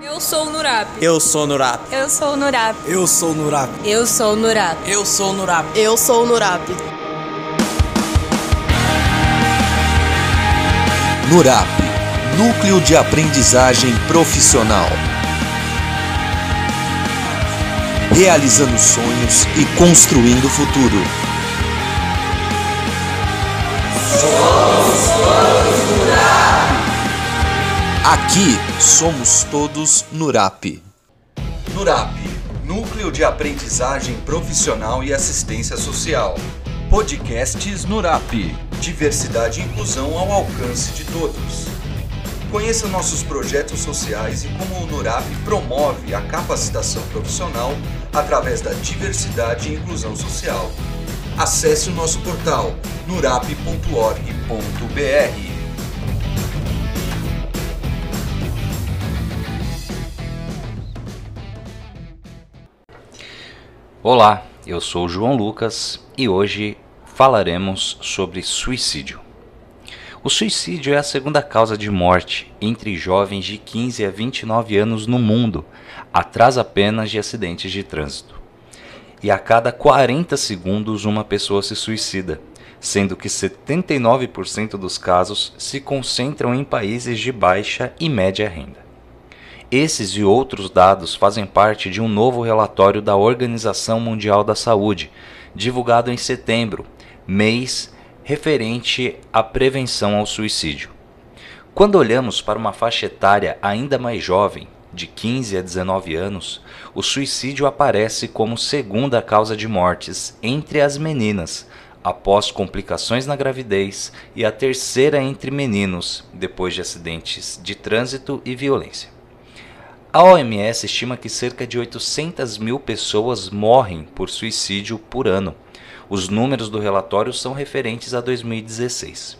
Eu sou o Nurap. Eu sou Nurap. Eu sou o Nurap. Eu sou Nurap. Eu sou o Nurap. Eu sou Nurap. Eu sou o Nurap. Nurap, Núcleo de Aprendizagem Profissional. Realizando sonhos e construindo o futuro. Somos todos. Aqui somos todos Nurap. Nurap, Núcleo de Aprendizagem Profissional e Assistência Social. Podcasts Nurap, diversidade e inclusão ao alcance de todos. Conheça nossos projetos sociais e como o Nurap promove a capacitação profissional através da diversidade e inclusão social. Acesse o nosso portal nurap.org.br. Olá, eu sou João Lucas e hoje falaremos sobre suicídio. O suicídio é a segunda causa de morte entre jovens de 15 a 29 anos no mundo, atrás apenas de acidentes de trânsito. E a cada 40 segundos uma pessoa se suicida, sendo que 79% dos casos se concentram em países de baixa e média renda. Esses e outros dados fazem parte de um novo relatório da Organização Mundial da Saúde, divulgado em setembro, mês referente à prevenção ao suicídio. Quando olhamos para uma faixa etária ainda mais jovem, de 15 a 19 anos, o suicídio aparece como segunda causa de mortes entre as meninas, após complicações na gravidez, e a terceira entre meninos, depois de acidentes de trânsito e violência. A OMS estima que cerca de 800 mil pessoas morrem por suicídio por ano. Os números do relatório são referentes a 2016.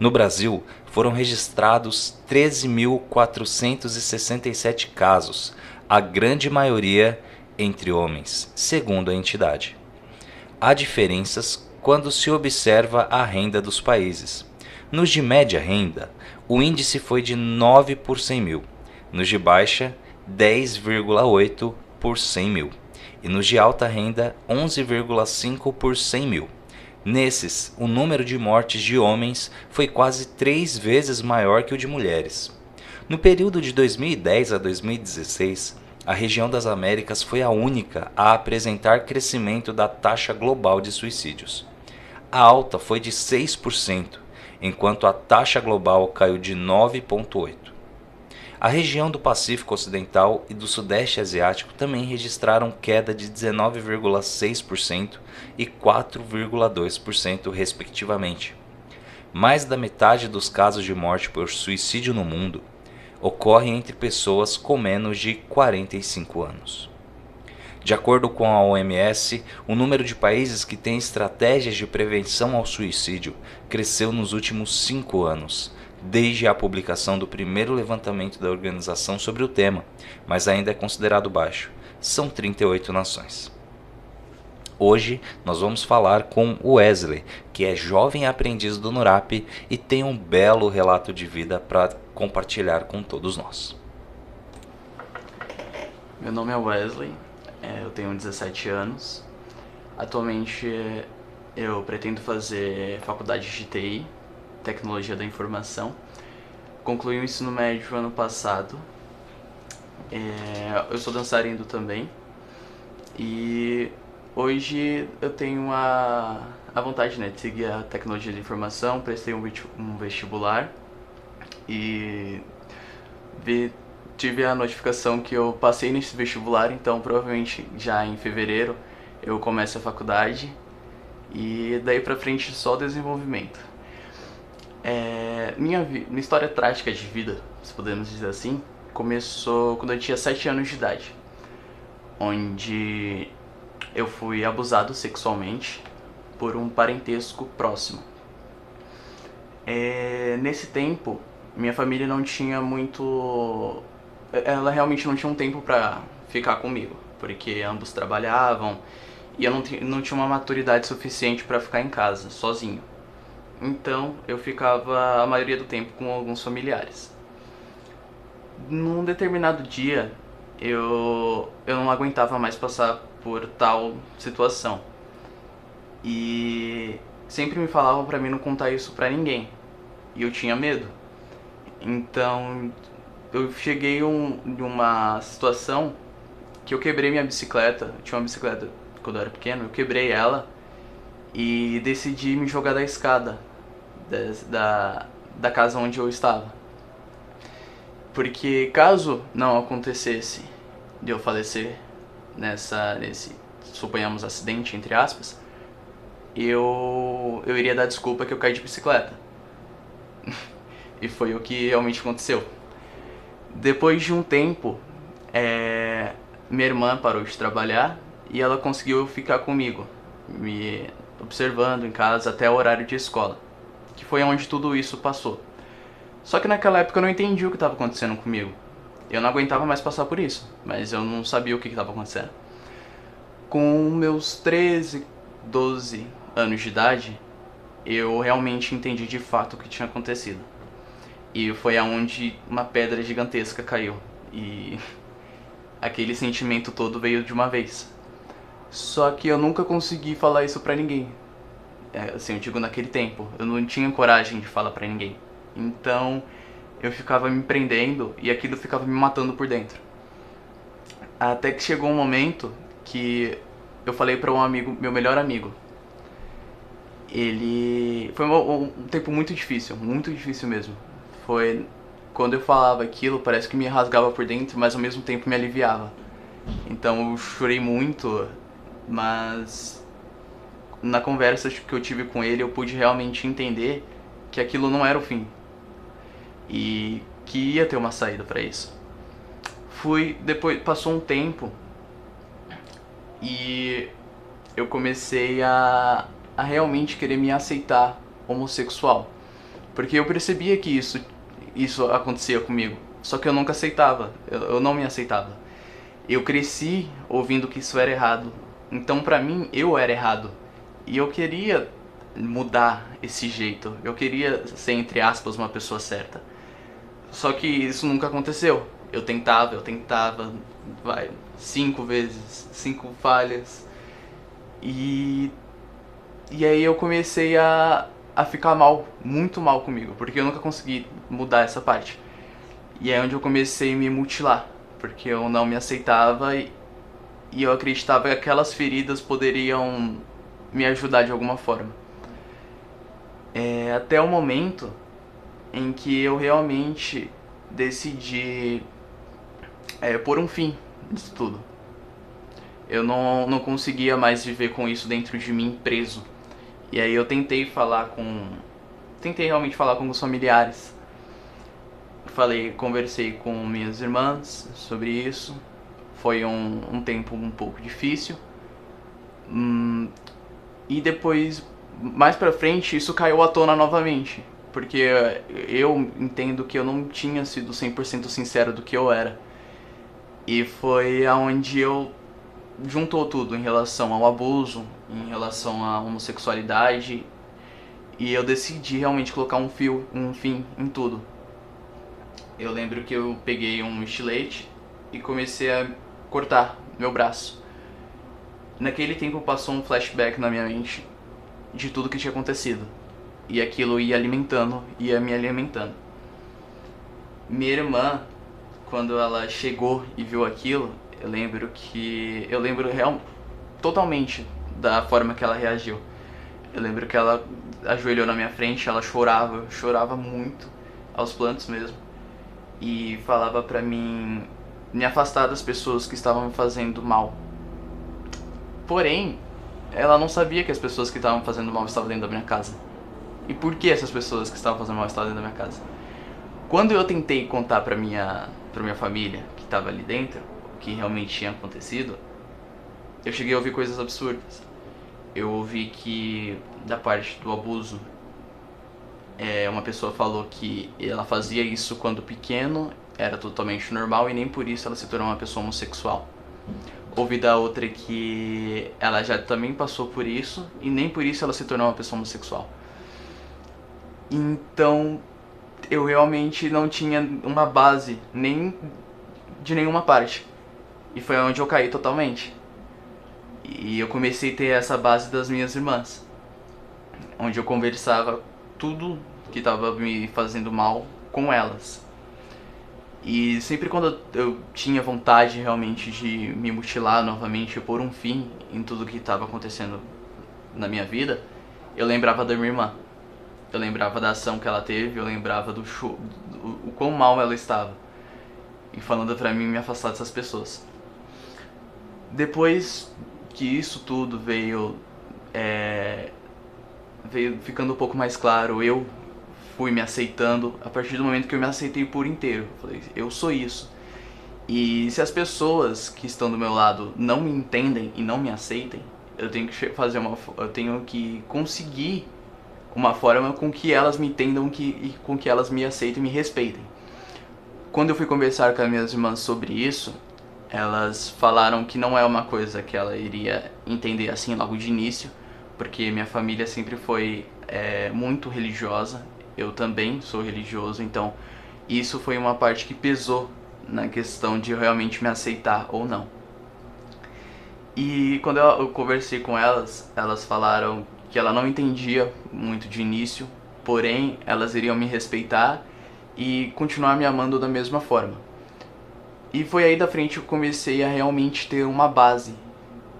No Brasil, foram registrados 13.467 casos, a grande maioria entre homens, segundo a entidade. Há diferenças quando se observa a renda dos países. Nos de média renda, o índice foi de 9 por 100 mil nos de baixa 10,8 por 100 mil e nos de alta renda 11,5 por 100 mil. Nesses, o número de mortes de homens foi quase três vezes maior que o de mulheres. No período de 2010 a 2016, a região das Américas foi a única a apresentar crescimento da taxa global de suicídios. A alta foi de 6%, enquanto a taxa global caiu de 9,8%. A região do Pacífico Ocidental e do Sudeste Asiático também registraram queda de 19,6% e 4,2%, respectivamente. Mais da metade dos casos de morte por suicídio no mundo ocorrem entre pessoas com menos de 45 anos. De acordo com a OMS, o número de países que têm estratégias de prevenção ao suicídio cresceu nos últimos cinco anos desde a publicação do primeiro levantamento da organização sobre o tema, mas ainda é considerado baixo. São 38 nações. Hoje nós vamos falar com Wesley, que é jovem aprendiz do NURAP e tem um belo relato de vida para compartilhar com todos nós. Meu nome é Wesley, é, eu tenho 17 anos. Atualmente eu pretendo fazer faculdade de TI Tecnologia da Informação. Concluí o ensino médio ano passado. É, eu sou dançarino também. E hoje eu tenho a, a vontade né, de seguir a tecnologia da informação. Prestei um, um vestibular e vi, tive a notificação que eu passei nesse vestibular. Então, provavelmente já em fevereiro eu começo a faculdade. E daí pra frente só desenvolvimento. É, minha, minha história trágica de vida, se podemos dizer assim, começou quando eu tinha 7 anos de idade, onde eu fui abusado sexualmente por um parentesco próximo. É, nesse tempo, minha família não tinha muito. Ela realmente não tinha um tempo para ficar comigo, porque ambos trabalhavam e eu não, não tinha uma maturidade suficiente para ficar em casa, sozinho. Então eu ficava a maioria do tempo com alguns familiares. num determinado dia eu, eu não aguentava mais passar por tal situação. E sempre me falavam para mim não contar isso para ninguém. E eu tinha medo. Então eu cheguei um, uma situação que eu quebrei minha bicicleta. Eu tinha uma bicicleta quando eu era pequeno, eu quebrei ela e decidi me jogar da escada da, da casa onde eu estava. Porque caso não acontecesse de eu falecer nessa nesse suponhamos acidente entre aspas, eu eu iria dar desculpa que eu caí de bicicleta. e foi o que realmente aconteceu. Depois de um tempo, é, minha irmã parou de trabalhar e ela conseguiu ficar comigo, me observando em casa até o horário de escola, que foi onde tudo isso passou. Só que naquela época eu não entendi o que estava acontecendo comigo. Eu não aguentava mais passar por isso, mas eu não sabia o que estava acontecendo. Com meus 13, 12 anos de idade, eu realmente entendi de fato o que tinha acontecido. E foi aonde uma pedra gigantesca caiu. E aquele sentimento todo veio de uma vez. Só que eu nunca consegui falar isso pra ninguém. É, assim, eu digo naquele tempo. Eu não tinha coragem de falar pra ninguém. Então eu ficava me prendendo e aquilo ficava me matando por dentro. Até que chegou um momento que eu falei para um amigo, meu melhor amigo. Ele. Foi um, um, tempo muito difícil, muito difícil mesmo. Foi. Quando eu falava aquilo, parece que me rasgava por dentro, mas ao mesmo tempo me aliviava. Então eu chorei muito, mas. Na conversa que eu tive com ele, eu pude realmente entender que aquilo não era o fim, e que ia ter uma saída para isso. Fui depois passou um tempo e eu comecei a, a realmente querer me aceitar homossexual, porque eu percebia que isso isso acontecia comigo, só que eu nunca aceitava, eu, eu não me aceitava. Eu cresci ouvindo que isso era errado, então para mim eu era errado e eu queria mudar esse jeito. Eu queria ser entre aspas uma pessoa certa. Só que isso nunca aconteceu. Eu tentava, eu tentava, vai, cinco vezes, cinco falhas. E. E aí eu comecei a, a ficar mal, muito mal comigo, porque eu nunca consegui mudar essa parte. E é onde eu comecei a me mutilar, porque eu não me aceitava e, e eu acreditava que aquelas feridas poderiam me ajudar de alguma forma. É, até o momento em que eu realmente decidi é, pôr um fim nisso tudo. Eu não, não conseguia mais viver com isso dentro de mim preso. E aí eu tentei falar com. Tentei realmente falar com os familiares. Falei, conversei com minhas irmãs sobre isso. Foi um, um tempo um pouco difícil. Hum, e depois, mais pra frente, isso caiu à tona novamente porque eu entendo que eu não tinha sido 100% sincero do que eu era. E foi aonde eu juntou tudo em relação ao abuso, em relação à homossexualidade, e eu decidi realmente colocar um fio, um fim em tudo. Eu lembro que eu peguei um estilete e comecei a cortar meu braço. Naquele tempo passou um flashback na minha mente de tudo que tinha acontecido e aquilo ia alimentando, ia me alimentando. Minha irmã, quando ela chegou e viu aquilo, eu lembro que. Eu lembro real, totalmente da forma que ela reagiu. Eu lembro que ela ajoelhou na minha frente, ela chorava, chorava muito, aos plantos mesmo, e falava pra mim me afastar das pessoas que estavam me fazendo mal. Porém, ela não sabia que as pessoas que estavam fazendo mal estavam dentro da minha casa. E por que essas pessoas que estavam fazendo mal estavam dentro da minha casa? Quando eu tentei contar pra minha, pra minha família que estava ali dentro, o que realmente tinha acontecido, eu cheguei a ouvir coisas absurdas. Eu ouvi que, da parte do abuso, é, uma pessoa falou que ela fazia isso quando pequeno, era totalmente normal e nem por isso ela se tornou uma pessoa homossexual. Ouvi da outra que ela já também passou por isso e nem por isso ela se tornou uma pessoa homossexual. Então, eu realmente não tinha uma base nem de nenhuma parte. E foi onde eu caí totalmente. E eu comecei a ter essa base das minhas irmãs. Onde eu conversava tudo que estava me fazendo mal com elas. E sempre quando eu tinha vontade realmente de me mutilar novamente, pôr um fim em tudo que estava acontecendo na minha vida, eu lembrava da minha irmã. Eu lembrava da ação que ela teve, eu lembrava do show, do, o quão mal ela estava. E falando pra mim me afastar dessas pessoas. Depois que isso tudo veio, é, veio ficando um pouco mais claro, eu fui me aceitando a partir do momento que eu me aceitei por inteiro. Falei, eu sou isso. E se as pessoas que estão do meu lado não me entendem e não me aceitem, eu tenho que fazer uma eu tenho que conseguir uma forma com que elas me entendam que, e com que elas me aceitem e me respeitem. Quando eu fui conversar com as minhas irmãs sobre isso, elas falaram que não é uma coisa que ela iria entender assim logo de início, porque minha família sempre foi é, muito religiosa, eu também sou religioso, então isso foi uma parte que pesou na questão de realmente me aceitar ou não. E quando eu conversei com elas, elas falaram que ela não entendia muito de início, porém elas iriam me respeitar e continuar me amando da mesma forma. E foi aí da frente que eu comecei a realmente ter uma base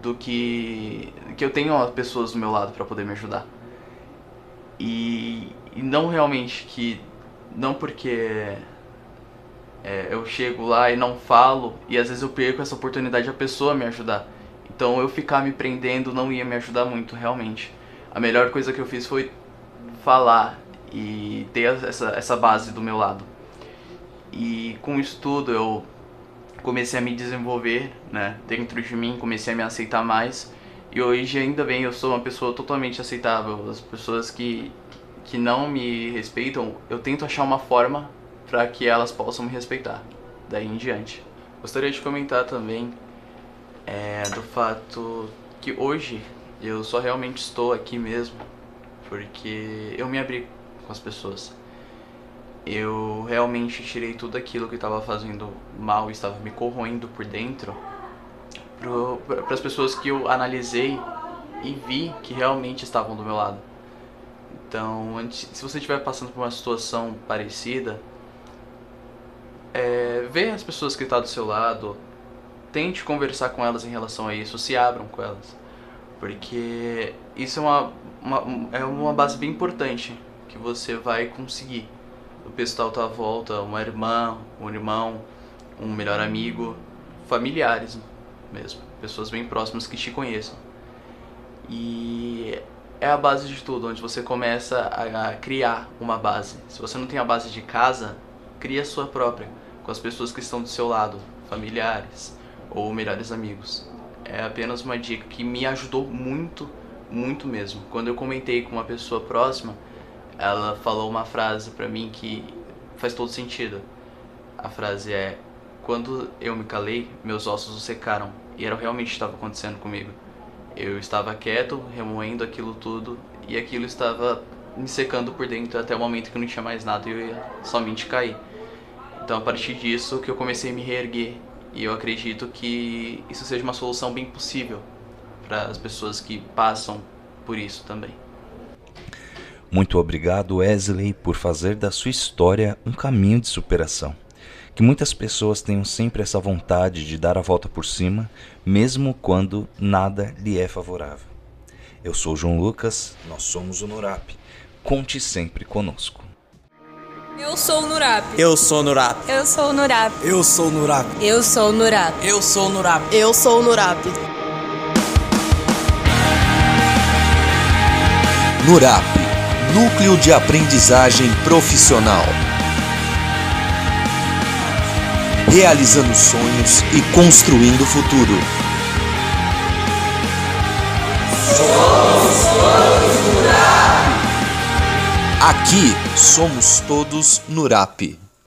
do que que eu tenho as pessoas do meu lado para poder me ajudar. E, e, não realmente que não porque é, eu chego lá e não falo e às vezes eu perco essa oportunidade a pessoa me ajudar. Então eu ficar me prendendo não ia me ajudar muito realmente. A melhor coisa que eu fiz foi falar e ter essa, essa base do meu lado. E com isso tudo eu comecei a me desenvolver, né, dentro de mim, comecei a me aceitar mais. E hoje ainda bem, eu sou uma pessoa totalmente aceitável. As pessoas que que não me respeitam, eu tento achar uma forma para que elas possam me respeitar. Daí em diante. Gostaria de comentar também é, do fato que hoje eu só realmente estou aqui mesmo porque eu me abri com as pessoas. Eu realmente tirei tudo aquilo que estava fazendo mal e estava me corroendo por dentro para as pessoas que eu analisei e vi que realmente estavam do meu lado. Então, se você estiver passando por uma situação parecida, é, vê as pessoas que estão tá do seu lado, tente conversar com elas em relação a isso, se abram com elas. Porque isso é uma, uma, é uma base bem importante que você vai conseguir. O pessoal tá à volta, uma irmã, um irmão, um melhor amigo, familiares mesmo, pessoas bem próximas que te conheçam. E é a base de tudo, onde você começa a criar uma base. Se você não tem a base de casa, cria a sua própria, com as pessoas que estão do seu lado, familiares ou melhores amigos. É apenas uma dica que me ajudou muito, muito mesmo. Quando eu comentei com uma pessoa próxima, ela falou uma frase para mim que faz todo sentido. A frase é: Quando eu me calei, meus ossos secaram. E era realmente estava acontecendo comigo. Eu estava quieto, remoendo aquilo tudo, e aquilo estava me secando por dentro até o momento que não tinha mais nada e eu ia somente cair. Então, a partir disso que eu comecei a me reerguer. E eu acredito que isso seja uma solução bem possível para as pessoas que passam por isso também. Muito obrigado, Wesley, por fazer da sua história um caminho de superação. Que muitas pessoas tenham sempre essa vontade de dar a volta por cima, mesmo quando nada lhe é favorável. Eu sou João Lucas, nós somos o Nurap. Conte sempre conosco. Eu sou o Nurap. Eu sou o Nurap. Eu sou o Nurap. Eu sou o Nurap. Eu sou o Nurap. Eu sou o Nurap. Eu sou o Nurap. Nurap Núcleo de Aprendizagem Profissional. Realizando sonhos e construindo o futuro. Somos todos Nurap. Aqui somos todos Nurap.